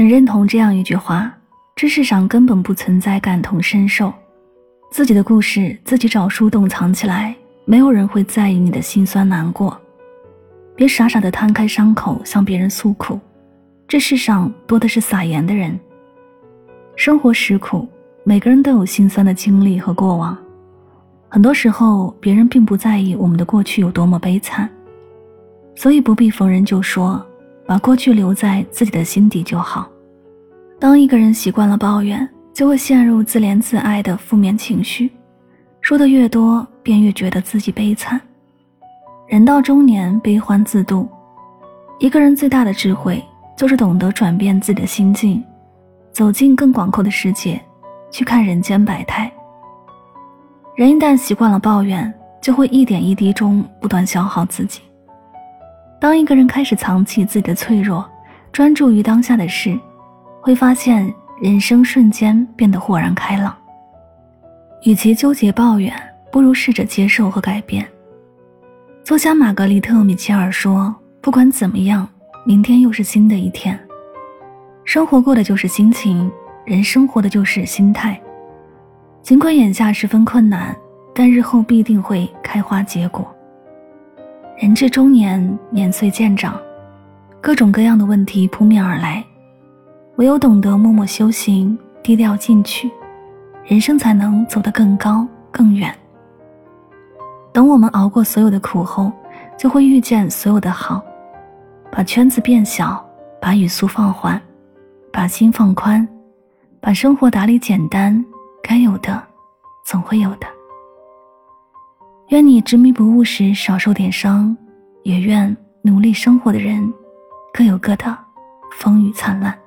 很认同这样一句话：这世上根本不存在感同身受，自己的故事自己找树洞藏起来，没有人会在意你的心酸难过。别傻傻的摊开伤口向别人诉苦，这世上多的是撒盐的人。生活实苦，每个人都有心酸的经历和过往。很多时候，别人并不在意我们的过去有多么悲惨，所以不必逢人就说，把过去留在自己的心底就好。当一个人习惯了抱怨，就会陷入自怜自哀的负面情绪，说的越多，便越觉得自己悲惨。人到中年，悲欢自度。一个人最大的智慧，就是懂得转变自己的心境，走进更广阔的世界，去看人间百态。人一旦习惯了抱怨，就会一点一滴中不断消耗自己。当一个人开始藏起自己的脆弱，专注于当下的事，会发现人生瞬间变得豁然开朗。与其纠结抱怨，不如试着接受和改变。作家玛格丽特·米切尔说：“不管怎么样，明天又是新的一天。生活过的就是心情，人生活的就是心态。”尽管眼下十分困难，但日后必定会开花结果。人至中年，年岁渐长，各种各样的问题扑面而来，唯有懂得默默修行、低调进取，人生才能走得更高更远。等我们熬过所有的苦后，就会遇见所有的好。把圈子变小，把语速放缓，把心放宽，把生活打理简单。该有的，总会有的。愿你执迷不悟时少受点伤，也愿努力生活的人各有各的风雨灿烂。